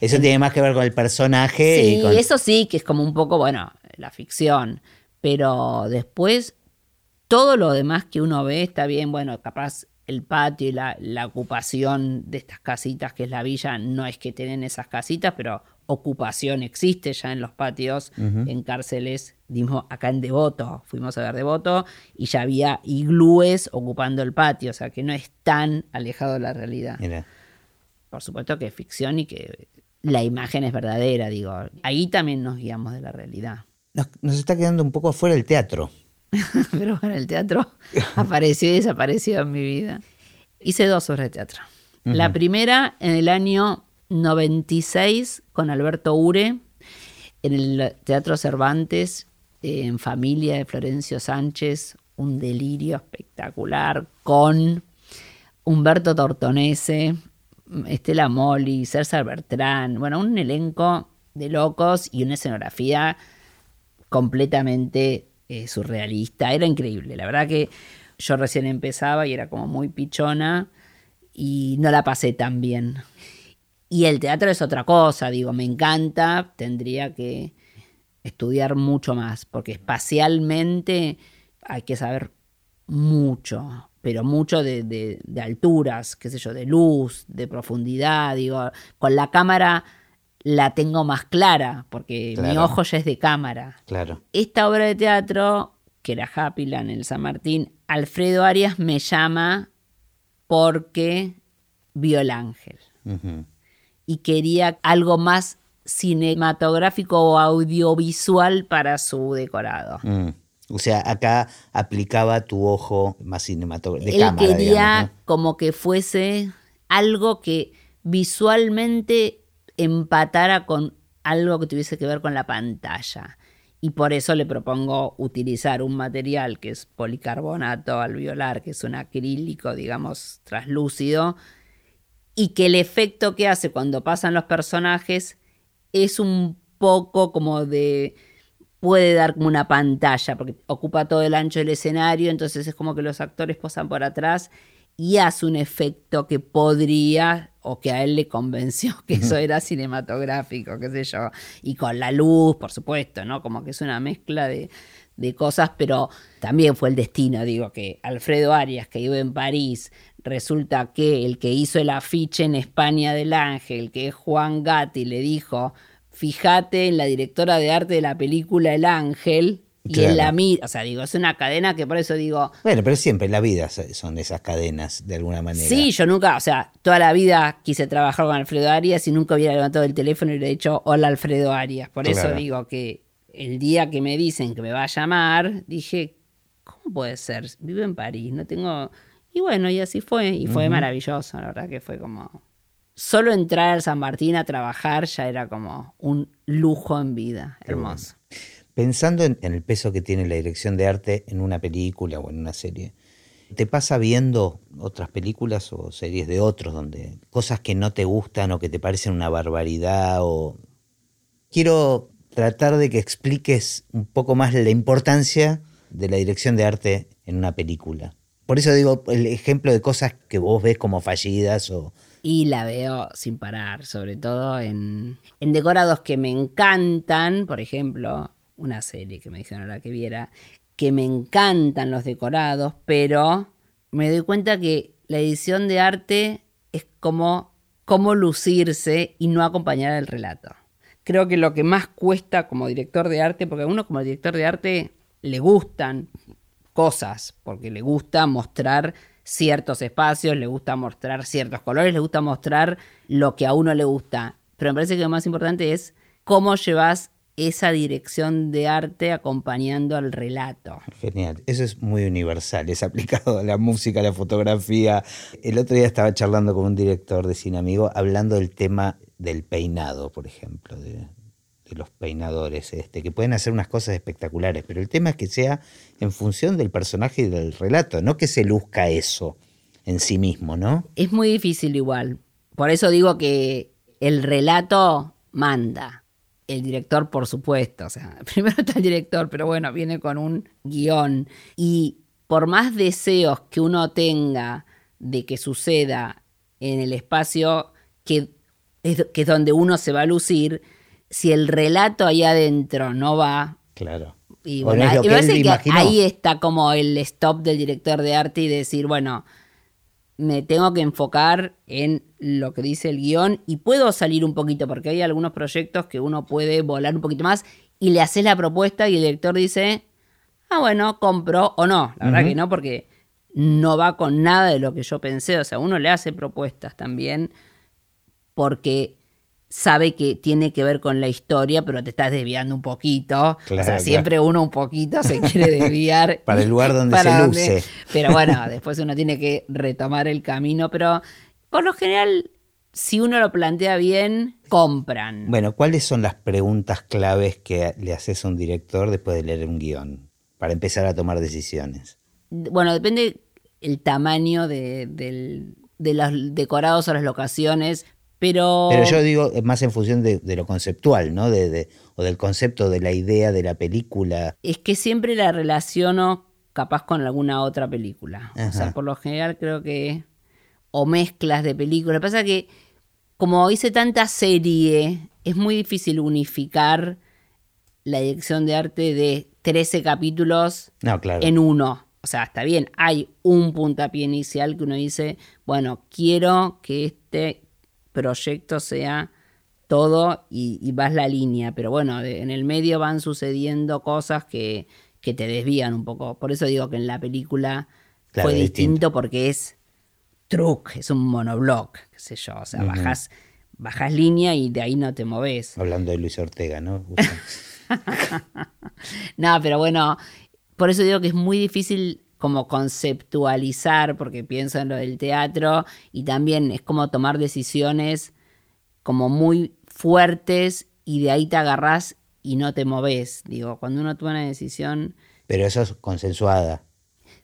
eso, tiene más que ver con el personaje. Sí, eso sí, que es como un poco, bueno, la ficción. Pero después, todo lo demás que uno ve está bien, bueno, capaz el patio y la, la, ocupación de estas casitas que es la villa, no es que tienen esas casitas, pero ocupación existe ya en los patios, en cárceles, dimos acá en Devoto, fuimos a ver Devoto y ya había iglúes ocupando el patio, o sea que no es tan alejado de la realidad. Por supuesto que es ficción y que la imagen es verdadera, digo, ahí también nos guiamos de la realidad. Nos, está quedando un poco afuera el teatro. Pero bueno, el teatro apareció y desapareció en mi vida. Hice dos obras de teatro. La primera en el año 96 con Alberto Ure en el Teatro Cervantes, en familia de Florencio Sánchez, un delirio espectacular con Humberto Tortonese, Estela Moli, César Bertrán, bueno, un elenco de locos y una escenografía completamente eh, surrealista. Era increíble, la verdad que yo recién empezaba y era como muy pichona y no la pasé tan bien. Y el teatro es otra cosa, digo, me encanta, tendría que estudiar mucho más, porque espacialmente hay que saber mucho, pero mucho de, de, alturas, qué sé yo, de luz, de profundidad, digo, con la cámara la tengo más clara, porque mi ojo ya es de cámara. Claro. Esta obra de teatro, que era Happyland en el San Martín, Alfredo Arias me llama porque vio el ángel. Y quería algo más cinematográfico o audiovisual para su decorado. Mm. O sea, acá aplicaba tu ojo más cinematográfico. Él quería como que fuese algo que visualmente empatara con algo que tuviese que ver con la pantalla. Y por eso le propongo utilizar un material que es policarbonato alveolar, que es un acrílico, digamos, traslúcido, y que el efecto que hace cuando pasan los personajes es un poco como de puede dar como una pantalla, porque ocupa todo el ancho del escenario, entonces es como que los actores posan por atrás y hace un efecto que podría o que a él le convenció que eso era cinematográfico, qué sé yo, y con la luz, por supuesto, ¿no? Como que es una mezcla de, de cosas, pero también fue el destino, digo, que Alfredo Arias, que vive en París, resulta que el que hizo el afiche en España del Ángel, que es Juan Gatti, le dijo, fíjate en la directora de arte de la película El Ángel, y en la mira, o sea, digo, es una cadena que por eso digo. Bueno, pero siempre en la vida son esas cadenas, de alguna manera. Sí, yo nunca, o sea, toda la vida quise trabajar con Alfredo Arias y nunca hubiera levantado el teléfono y le he dicho, hola Alfredo Arias. Por eso digo que el día que me dicen que me va a llamar, dije, ¿cómo puede ser? Vivo en París, no tengo. Y bueno, y así fue, y fue maravilloso, la verdad que fue como solo entrar al San Martín a trabajar ya era como un lujo en vida, hermoso. Pensando en, el peso que tiene la dirección de arte en una película o en una serie, ¿te pasa viendo otras películas o series de otros donde cosas que no te gustan o que te parecen una barbaridad o quiero tratar de que expliques un poco más la importancia de la dirección de arte en una película. Por eso digo el ejemplo de cosas que vos ves como fallidas o, y la veo sin parar, sobre todo en, decorados que me encantan, por ejemplo, una serie que me dijeron ahora que viera, que me encantan los decorados, pero me doy cuenta que la edición de arte es como cómo lucirse y no acompañar el relato. Creo que lo que más cuesta como director de arte, porque a uno como director de arte le gustan cosas, porque le gusta mostrar ciertos espacios, le gusta mostrar ciertos colores, le gusta mostrar lo que a uno le gusta. Pero me parece que lo más importante es cómo llevas esa dirección de arte acompañando al relato. Genial, eso es muy universal, es aplicado a la música, a la fotografía. El otro día estaba charlando con un director de cine amigo hablando del tema del peinado, por ejemplo, de, los peinadores, este, que pueden hacer unas cosas espectaculares, pero el tema es que sea en función del personaje y del relato, no que se luzca eso en sí mismo, ¿no? Es muy difícil igual. Por eso digo que el relato manda. El director, por supuesto. O sea, primero está el director, pero bueno, viene con un guion. Y por más deseos que uno tenga de que suceda en el espacio que es, que es donde uno se va a lucir, si el relato ahí adentro no va. Claro. Y bueno, ahí está como el stop del director de arte y decir, bueno, me tengo que enfocar en lo que dice el guion y puedo salir un poquito, porque hay algunos proyectos que uno puede volar un poquito más y le haces la propuesta y el director dice, ah, bueno, compro o no. La verdad que no, porque no va con nada de lo que yo pensé. O sea, uno le hace propuestas también porque sabe que tiene que ver con la historia, pero te estás desviando un poquito. o sea, siempre uno un poquito se quiere desviar. para el lugar donde se luce. Pero bueno, después uno tiene que retomar el camino. Pero por lo general, si uno lo plantea bien, compran. Bueno, ¿cuáles son las preguntas claves que le haces a un director después de leer un guion? Para empezar a tomar decisiones. Bueno, depende el tamaño de, de los decorados o las locaciones, pero... Pero yo digo más en función de, lo conceptual, ¿no? De, o del concepto de la idea de la película. Es que siempre la relaciono capaz con alguna otra película. O sea, por lo general creo que... O mezclas de películas. Lo que pasa es que como hice tanta serie, es muy difícil unificar la dirección de arte de 13 capítulos en uno. O sea, está bien, hay un puntapié inicial que uno dice, bueno, quiero que este proyecto sea todo y, vas la línea, pero bueno, en el medio van sucediendo cosas que, que, te desvían un poco. Por eso digo que en la película fue distinto, porque es truc, es un monoblock, qué sé yo, o sea, bajas, bajas línea y de ahí no te moves. Hablando de Luis Ortega, ¿no? no, pero bueno, por eso digo que es muy difícil como conceptualizar, porque pienso en lo del teatro, y también es como tomar decisiones como muy fuertes y de ahí te agarrás y no te moves. Digo, cuando uno toma una decisión... Pero eso es consensuada.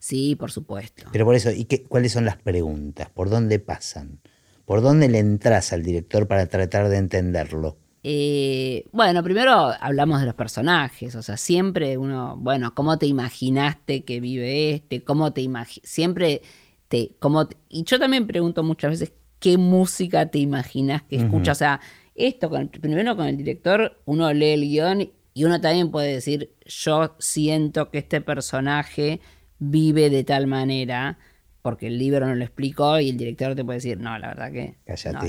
Sí, por supuesto. Pero por eso, ¿y qué, cuáles son las preguntas? ¿Por dónde pasan? ¿Por dónde le entras al director para tratar de entenderlo? Eh, bueno, primero hablamos de los personajes, o sea, siempre uno, bueno, ¿cómo te imaginaste que vive este? ¿Cómo te? Siempre te, cómo y yo también pregunto muchas veces, ¿qué música te imaginas que escuchas? O sea, esto, con, primero con el director, uno lee el guion y uno también puede decir, yo siento que este personaje vive de tal manera porque el libro no lo explicó y el director te puede decir, no, la verdad que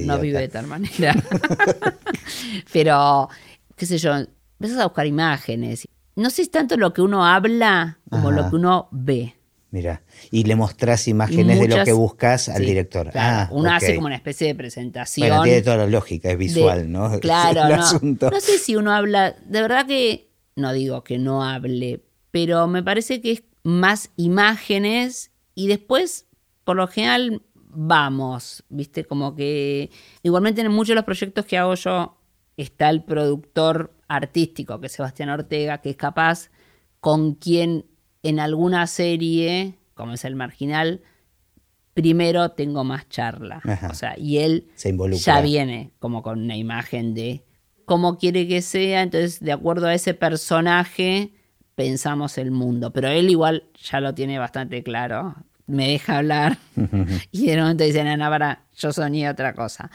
no, vive de tal manera. Pero, qué sé yo, empiezas a buscar imágenes. No sé si tanto lo que uno habla como lo que uno ve. Mira, y le mostrás imágenes de lo que buscas al director. ah, uno hace como una especie de presentación. Bueno, tiene toda la lógica, es visual, ¿no? Claro, no, no sé si uno habla, de verdad que, no digo que no hable, pero me parece que es más imágenes y después, por lo general, vamos, ¿viste? Como que igualmente en muchos de los proyectos que hago yo está el productor artístico, que es Sebastián Ortega, que es capaz con quien en alguna serie, como es el marginal, primero tengo más charla. O sea, y él ya viene como con una imagen de cómo quiere que sea, entonces de acuerdo a ese personaje pensamos el mundo, pero él igual ya lo tiene bastante claro, me deja hablar y de momento dice, Ana, para, yo soñé otra cosa.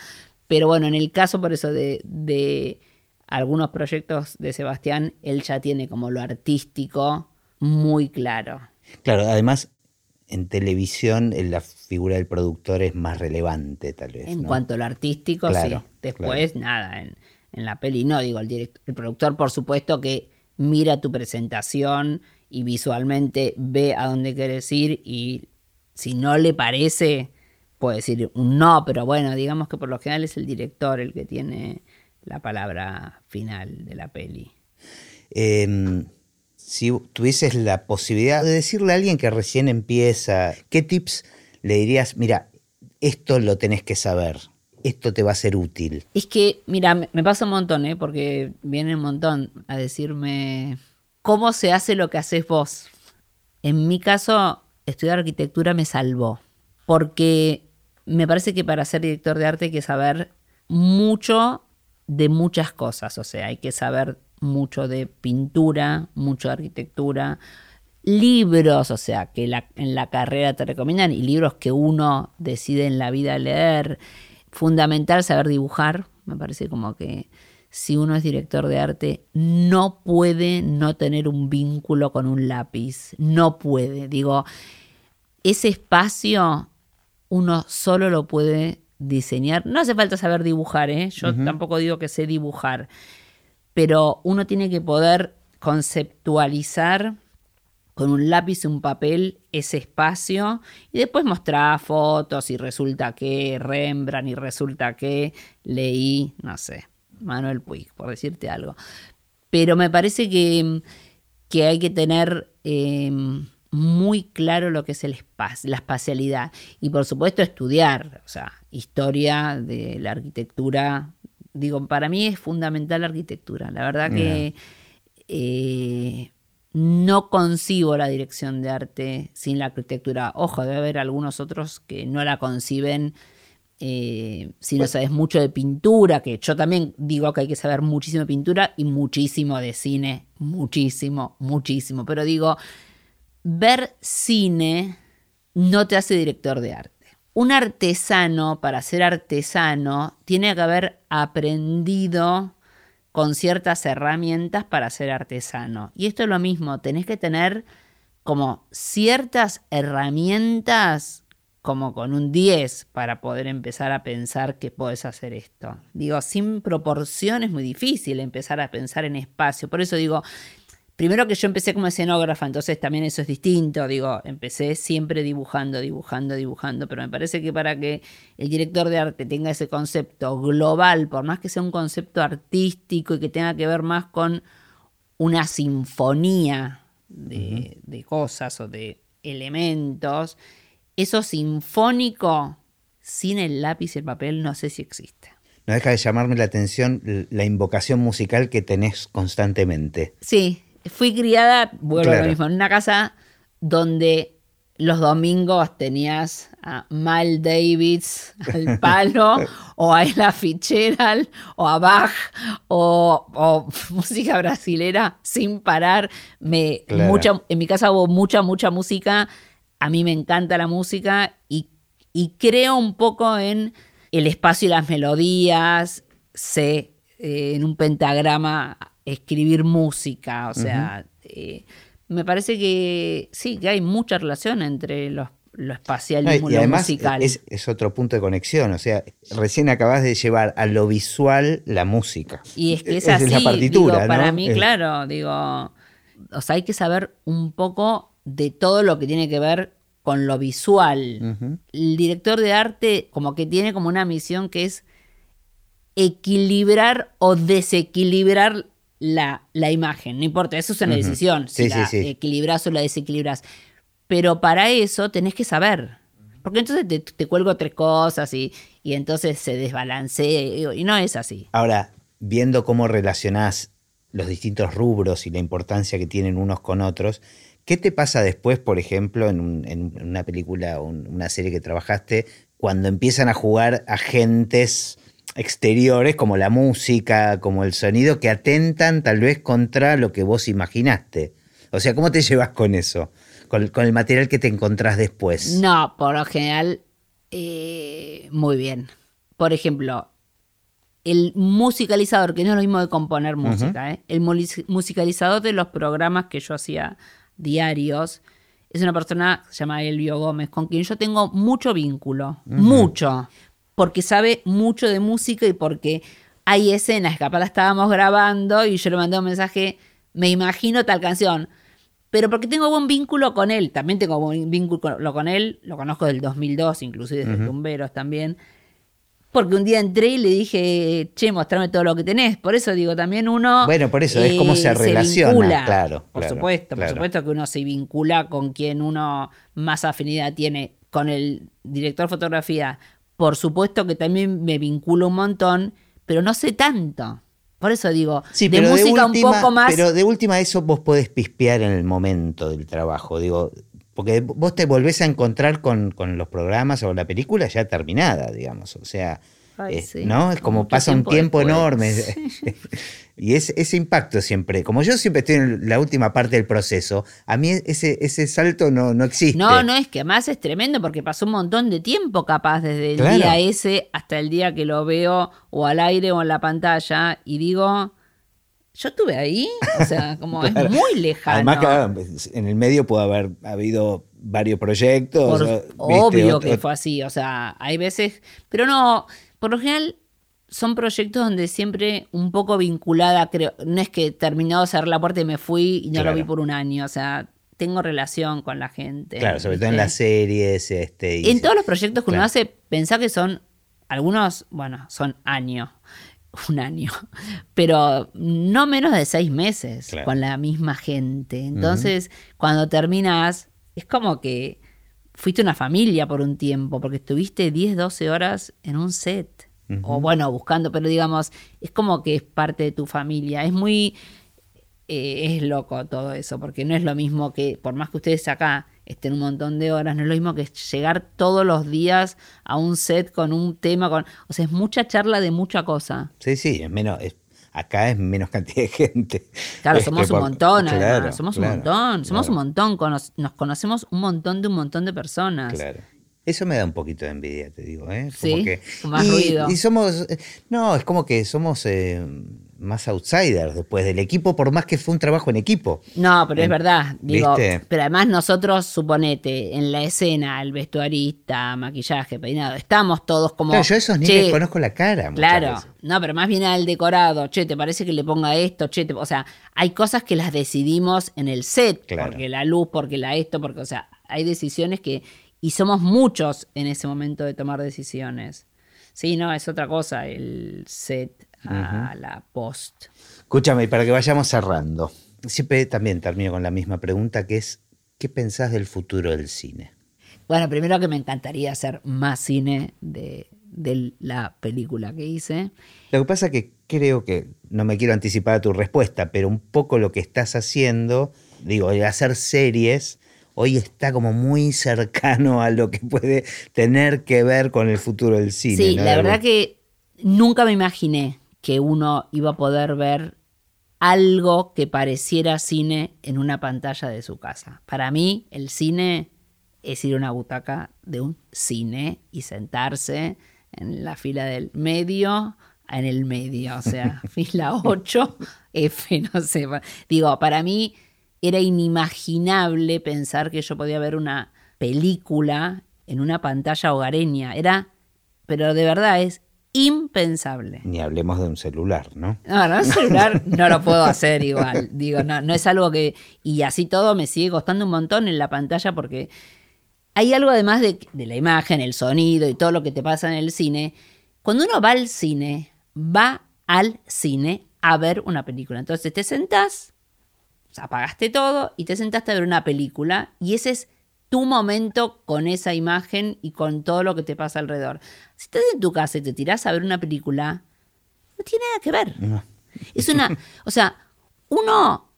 Pero bueno, en el caso por eso de, de algunos proyectos de Sebastián, él ya tiene como lo artístico muy claro. Claro, además en televisión la figura del productor es más relevante, tal vez. En cuanto a lo artístico, sí. Después, nada, en, en, la peli no, digo, el, el productor, por supuesto que mira tu presentación y visualmente ve a dónde quieres ir y si no le parece, puede decir un no, pero bueno, digamos que por lo general es el director el que tiene la palabra final de la peli. Em, si tuvieses la posibilidad de decirle a alguien que recién empieza, ¿qué tips le dirías? Mira, esto lo tenés que saber esto te va a ser útil? Es que, mira, me pasa un montón, ¿eh? porque viene un montón a decirme cómo se hace lo que haces vos. En mi caso, estudiar arquitectura me salvó, porque me parece que para ser director de arte hay que saber mucho de muchas cosas, o sea, hay que saber mucho de pintura, mucho de arquitectura, libros, o sea, que en la carrera te recomiendan y libros que uno decide en la vida leer, fundamental saber dibujar. Me parece como que si uno es director de arte, no puede no tener un vínculo con un lápiz. No puede. Digo, ese espacio uno solo lo puede diseñar. No hace falta saber dibujar, ¿eh? Yo tampoco digo que sé dibujar. Pero uno tiene que poder conceptualizar con un lápiz y un papel ese espacio y después mostrar fotos y resulta que Rembrandt y resulta que leí, no sé, Manuel Puig, por decirte algo. Pero me parece que, que hay que tener em, muy claro lo que es el espacio, la espacialidad y por supuesto estudiar, o sea, historia de la arquitectura. Digo, para mí es fundamental la arquitectura. La verdad que eh, no concibo la dirección de arte sin la arquitectura. Ojo, debe haber algunos otros que no la conciben eh, si no sabes mucho de pintura, que yo también digo que hay que saber muchísimo de pintura y muchísimo de cine, muchísimo, muchísimo. Pero digo, ver cine no te hace director de arte. Un artesano, para ser artesano, tiene que haber aprendido con ciertas herramientas para ser artesano. Y esto es lo mismo, tenés que tener como ciertas herramientas como con un 10 para poder empezar a pensar que puedes hacer esto. Digo, sin proporción es muy difícil empezar a pensar en espacio. Por eso digo, primero que yo empecé como escenógrafa, entonces también eso es distinto. Digo, empecé siempre dibujando, dibujando, dibujando, pero me parece que para que el director de arte tenga ese concepto global, por más que sea un concepto artístico y que tenga que ver más con una sinfonía de, de cosas o de elementos, eso sinfónico sin el lápiz y el papel no sé si existe. No deja de llamarme la atención la invocación musical que tenés constantemente. Sí, fui criada, vuelvo a lo mismo, en una casa donde los domingos tenías a Mal Davis al palo, o a Ella Fitzgerald, o a Bach, o, música brasilera sin parar. Me, mucha, en mi casa hubo mucha, mucha música. A mí me encanta la música y, creo un poco en el espacio y las melodías, sé eh, en un pentagrama escribir música, o sea, eh, me parece que sí, que hay mucha relación entre los lo espacial y, lo además musical. Es, es, otro punto de conexión, o sea, recién acabas de llevar a lo visual la música. Y es que es, así, la partitura, para mí, claro, digo, o sea, hay que saber un poco de todo lo que tiene que ver con lo visual. El director de arte como que tiene como una misión que es equilibrar o desequilibrar la, la imagen. No importa, eso es una decisión, si la equilibras o la desequilibras. Pero para eso tenés que saber. Porque entonces te, cuelgo tres cosas y, y entonces se desbalancea y no es así. Ahora, viendo cómo relacionás los distintos rubros y la importancia que tienen unos con otros, ¿Qué te pasa después, por ejemplo, en, una película o una serie que trabajaste, cuando empiezan a jugar agentes exteriores como la música, como el sonido, que atentan tal vez contra lo que vos imaginaste? O sea, ¿cómo te llevas con eso? Con, el material que te encontrás después. No, por lo general, eh, muy bien. Por ejemplo, el musicalizador, que no es lo mismo de componer música, ¿eh? el musicalizador de los programas que yo hacía diarios, es una persona, se llama Elvio Gómez, con quien yo tengo mucho vínculo, mucho, porque sabe mucho de música y porque hay escenas que capaz la estábamos grabando y yo le mandé un mensaje, me imagino tal canción, pero porque tengo buen vínculo con él, también tengo buen vínculo con él, lo conozco del 2002, inclusive desde Tumberos también, porque un día entré y le dije, che, mostrame todo lo que tenés. Por eso digo, también uno. Bueno, por eso es como se, relaciona. claro. Por supuesto, por supuesto que uno se vincula con quien uno más afinidad tiene. Con el director de fotografía, por supuesto que también me vinculo un montón, pero no sé tanto. Por eso digo, de música un poco más. Pero de última, eso vos podés pispear en el momento del trabajo. Digo, porque vos te volvés a encontrar con, los programas o la película ya terminada, digamos. O sea, ¿no? Es como pasa un tiempo enorme. y es, ese impacto siempre, como yo siempre estoy en la última parte del proceso, a mí ese, ese salto no, no existe. No, no, es que además es tremendo porque pasó un montón de tiempo capaz desde el día ese hasta el día que lo veo o al aire o en la pantalla y digo yo estuve ahí, o sea, como es muy lejano. Además, en el medio puede haber habido varios proyectos. obvio que fue así, o sea, hay veces, pero no, por lo general son proyectos donde siempre un poco vinculada, creo, no es que terminado de cerrar la puerta y me fui y no lo vi por un año, o sea, tengo relación con la gente. Claro, sobre todo en las series. Este, en todos los proyectos que uno hace, pensá que son, algunos, bueno, son años un año, pero no menos de seis meses con la misma gente. Entonces, cuando terminas, es como que fuiste una familia por un tiempo, porque estuviste 10, 12 horas en un set. O bueno, buscando, pero digamos, es como que es parte de tu familia. Es muy... Eh, es loco todo eso, porque no es lo mismo que, por más que ustedes acá estén un montón de horas, no es lo mismo que llegar todos los días a un set con un tema, con, o sea, es mucha charla de mucha cosa. Sí, sí, es menos, acá es menos cantidad de gente. Claro, somos este, un montón, somos un montón, somos un montón, nos conocemos un montón de un montón de personas. Claro. Eso me da un poquito de envidia, te digo, ¿eh? sí, más ruido. Y somos, no, es como que somos... Eh, más outsiders después del equipo, por más que fue un trabajo en equipo. No, pero es verdad. Digo, pero además nosotros, suponete, en la escena, el vestuarista, maquillaje, peinado, estamos todos como. Claro, yo a esos ni les conozco la cara. Claro, no, pero más bien al decorado, che, ¿te parece que le ponga esto? Che, o sea, hay cosas que las decidimos en el set, porque la luz, porque la esto, porque, o sea, hay decisiones que. Y somos muchos en ese momento de tomar decisiones. Sí, no, es otra cosa el set a la post. Escúchame, para que vayamos cerrando, siempre también termino con la misma pregunta que es, ¿qué pensás del futuro del cine? Bueno, primero que me encantaría hacer más cine de, la película que hice. Lo que pasa es que creo que, no me quiero anticipar a tu respuesta, pero un poco lo que estás haciendo, digo, hacer series, hoy está como muy cercano a lo que puede tener que ver con el futuro del cine. Sí, la verdad que nunca me imaginé que uno iba a poder ver algo que pareciera cine en una pantalla de su casa. Para mí, el cine es ir a una butaca de un cine y sentarse en la fila del medio, en el medio, o sea, fila 8, F, no sé. Digo, para mí era inimaginable pensar que yo podía ver una película en una pantalla hogareña. Era, pero de verdad es impensable. Ni hablemos de un celular, ¿no? No, no, un celular no lo puedo hacer igual. Digo, no, no es algo que. Y así todo me sigue costando un montón en la pantalla porque hay algo además de, de la imagen, el sonido y todo lo que te pasa en el cine. Cuando uno va al cine, va al cine a ver una película. Entonces te sentás, apagaste todo y te sentaste a ver una película y ese es tu momento con esa imagen y con todo lo que te pasa alrededor. Si estás en tu casa y te tirás a ver una película, no tiene nada que ver. Es una, o sea, uno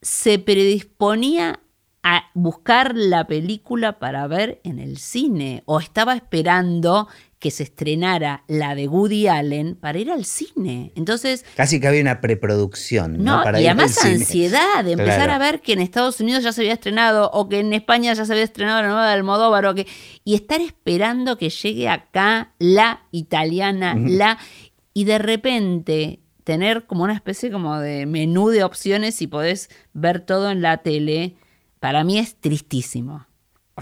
se predisponía a buscar la película para ver en el cine o estaba esperando que se estrenara la de Woody Allen para ir al cine. Entonces. Casi que había una preproducción. No, Para y además ansiedad de empezar a ver que en Estados Unidos ya se había estrenado o que en España ya se había estrenado la nueva de Almodóvar o que. Y estar esperando que llegue acá la italiana, la. Y de repente tener como una especie como de menú de opciones y podés ver todo en la tele, para mí es tristísimo.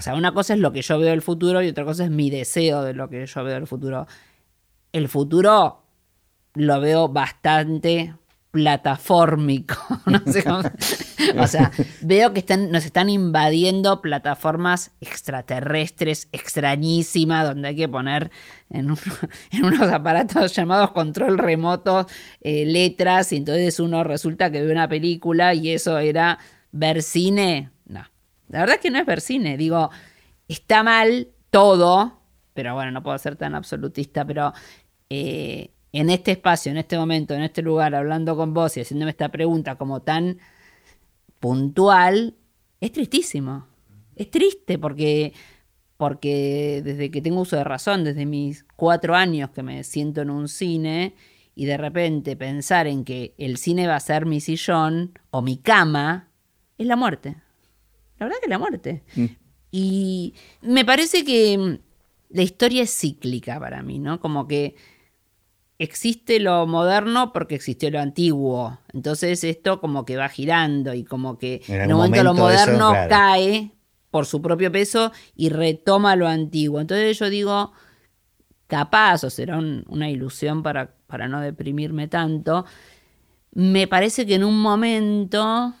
O sea, una cosa es lo que yo veo del futuro y otra cosa es mi deseo de lo que yo veo del futuro. El futuro lo veo bastante plataformico. o sea, veo que están, nos están invadiendo plataformas extraterrestres, extrañísimas, donde hay que poner en, unos aparatos llamados control remoto eh, letras y entonces uno resulta que ve una película y eso era ver cine. La verdad es que no es ver cine. Digo, está mal todo, pero bueno, no puedo ser tan absolutista, pero eh, en este espacio, en este momento, en este lugar, hablando con vos y haciéndome esta pregunta como tan puntual, es tristísimo. Es triste porque, porque desde que tengo uso de razón, desde mis cuatro años que me siento en un cine y de repente pensar en que el cine va a ser mi sillón o mi cama, es la muerte. La verdad que la muerte. Mm. Y me parece que mm, la historia es cíclica para mí, ¿no? Como que existe lo moderno porque existió lo antiguo. Entonces esto como que va girando y como que en, un momento, lo moderno cae por su propio peso y retoma lo antiguo. Entonces yo digo, capaz, o será una ilusión para, para no deprimirme tanto, me parece que en un momento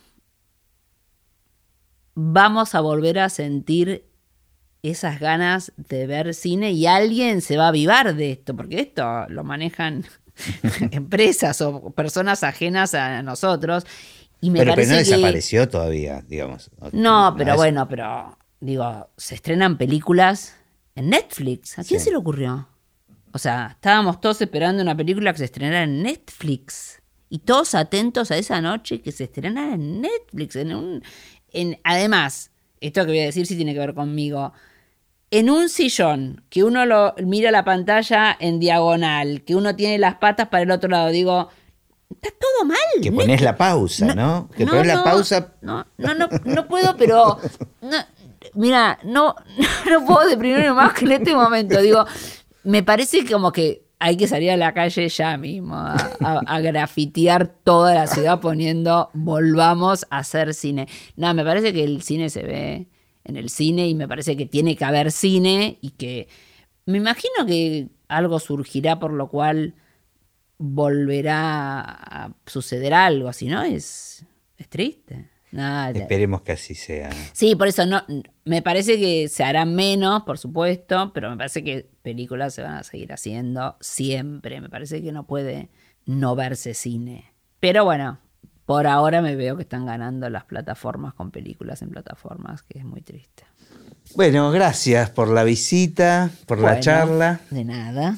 vamos a volver a sentir esas ganas de ver cine y alguien se va a avivar de esto, porque esto lo manejan empresas o personas ajenas a nosotros. Y me pero, parece pero no desapareció todavía, digamos. No, pero bueno, pero digo, se estrenan películas en Netflix. ¿A quién se le ocurrió? O sea, estábamos todos esperando una película que se estrenara en Netflix. Y todos atentos a esa noche que se estrenara en Netflix, en un, además, esto que voy a decir sí tiene que ver conmigo. En un sillón, que uno lo mira la pantalla en diagonal, que uno tiene las patas para el otro lado, digo, está todo mal. Que pones la pausa, ¿no? Que pones la pausa. No, no, no, no puedo, pero. mira, no, no puedo deprimirme más que en este momento. Digo, me parece como que hay que salir a la calle ya mismo, a, grafitear toda la ciudad poniendo volvamos a hacer cine. No, me parece que el cine se ve en el cine y me parece que tiene que haber cine y que me imagino que algo surgirá por lo cual volverá a suceder algo, así no es, es triste. Esperemos que así sea. Sí, por eso no, me parece que se hará menos, por supuesto, pero me parece que películas se van a seguir haciendo siempre. Me parece que no puede no verse cine. Pero bueno, por ahora me veo que están ganando las plataformas con películas en plataformas, que es muy triste. Bueno, gracias por la visita, por la charla. De nada.